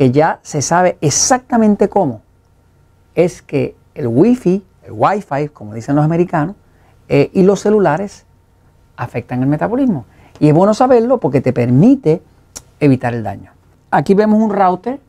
que ya se sabe exactamente cómo, es que el Wi-Fi, el Wi-Fi, como dicen los americanos, eh, y los celulares afectan el metabolismo. Y es bueno saberlo porque te permite evitar el daño. Aquí vemos un router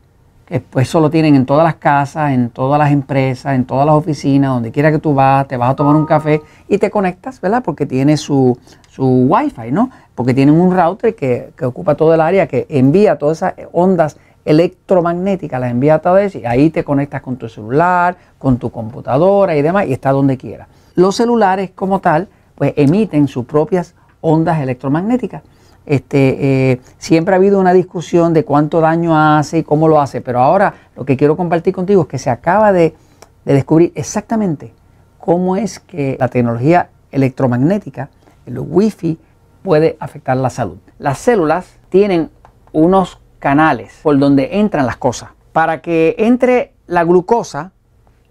que pues eso lo tienen en todas las casas, en todas las empresas, en todas las oficinas, donde quiera que tú vas, te vas a tomar un café y te conectas, ¿verdad? Porque tiene su, su Wi-Fi, ¿no? Porque tienen un router que, que ocupa todo el área, que envía todas esas ondas electromagnética, la envía a través y ahí te conectas con tu celular, con tu computadora y demás y está donde quiera. Los celulares como tal, pues emiten sus propias ondas electromagnéticas. Este, eh, siempre ha habido una discusión de cuánto daño hace y cómo lo hace, pero ahora lo que quiero compartir contigo es que se acaba de, de descubrir exactamente cómo es que la tecnología electromagnética, el wifi, puede afectar la salud. Las células tienen unos canales por donde entran las cosas. Para que entre la glucosa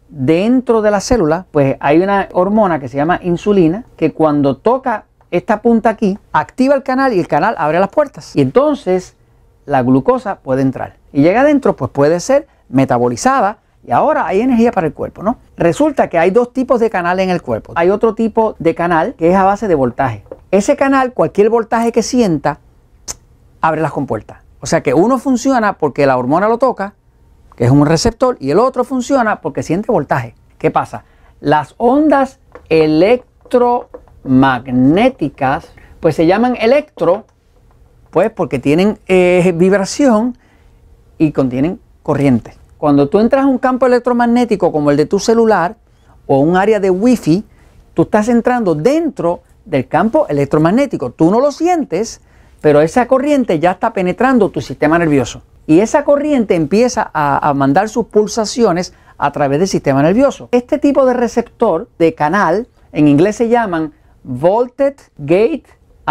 dentro de la célula, pues hay una hormona que se llama insulina que cuando toca esta punta aquí, activa el canal y el canal abre las puertas. Y entonces la glucosa puede entrar. Y llega adentro, pues puede ser metabolizada y ahora hay energía para el cuerpo, ¿no? Resulta que hay dos tipos de canales en el cuerpo. Hay otro tipo de canal que es a base de voltaje. Ese canal, cualquier voltaje que sienta, abre las compuertas. O sea que uno funciona porque la hormona lo toca, que es un receptor, y el otro funciona porque siente voltaje. ¿Qué pasa? Las ondas electromagnéticas, pues se llaman electro, pues porque tienen eh, vibración y contienen corriente. Cuando tú entras a un campo electromagnético como el de tu celular o un área de wifi, tú estás entrando dentro del campo electromagnético. Tú no lo sientes, pero esa corriente ya está penetrando tu sistema nervioso. Y esa corriente empieza a, mandar sus pulsaciones a través del sistema nervioso. Este tipo de receptor, de canal, en inglés se llaman Voltage Gate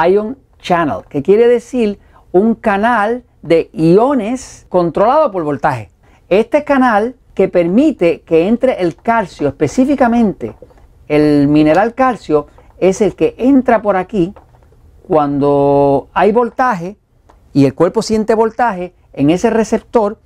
Ion Channel, que quiere decir un canal de iones controlado por voltaje. Este canal que permite que entre el calcio, específicamente el mineral calcio, es el que entra por aquí cuando hay voltaje y el cuerpo siente voltaje en ese receptor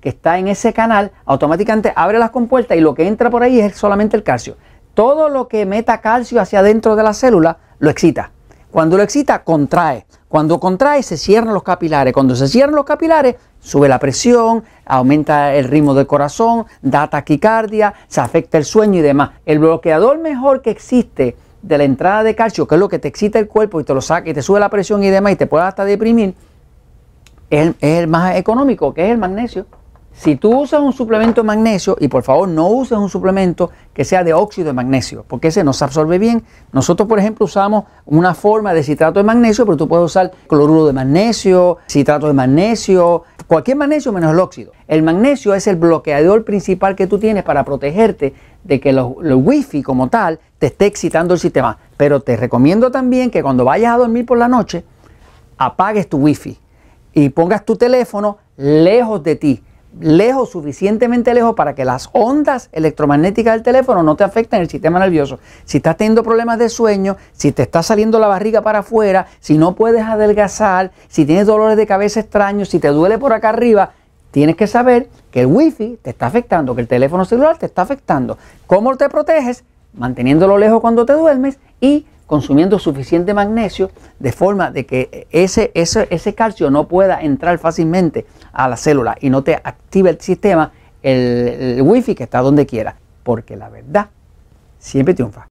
que está en ese canal, automáticamente abre las compuertas y lo que entra por ahí es solamente el calcio. Todo lo que meta calcio hacia adentro de la célula lo excita. Cuando lo excita, contrae. Cuando contrae, se cierran los capilares. Cuando se cierran los capilares, sube la presión, aumenta el ritmo del corazón, da taquicardia, se afecta el sueño y demás. El bloqueador mejor que existe de la entrada de calcio, que es lo que te excita el cuerpo y te lo saca y te sube la presión y demás y te puede hasta deprimir, es el, más económico, que es el magnesio. Si tú usas un suplemento de magnesio, y por favor no uses un suplemento que sea de óxido de magnesio, porque ese no se absorbe bien. Nosotros, por ejemplo, usamos una forma de citrato de magnesio, pero tú puedes usar cloruro de magnesio, citrato de magnesio, cualquier magnesio menos el óxido. El magnesio es el bloqueador principal que tú tienes para protegerte de que los, wifi como tal te esté excitando el sistema. Pero te recomiendo también que cuando vayas a dormir por la noche, apagues tu wifi y pongas tu teléfono lejos de ti lejos, suficientemente lejos para que las ondas electromagnéticas del teléfono no te afecten el sistema nervioso. Si estás teniendo problemas de sueño, si te está saliendo la barriga para afuera, si no puedes adelgazar, si tienes dolores de cabeza extraños, si te duele por acá arriba, tienes que saber que el wifi te está afectando, que el teléfono celular te está afectando. ¿Cómo te proteges? Manteniéndolo lejos cuando te duermes y consumiendo suficiente magnesio de forma de que ese, ese, ese calcio no pueda entrar fácilmente a la célula y no te active el sistema, el, wifi que está donde quiera. Porque la verdad siempre triunfa.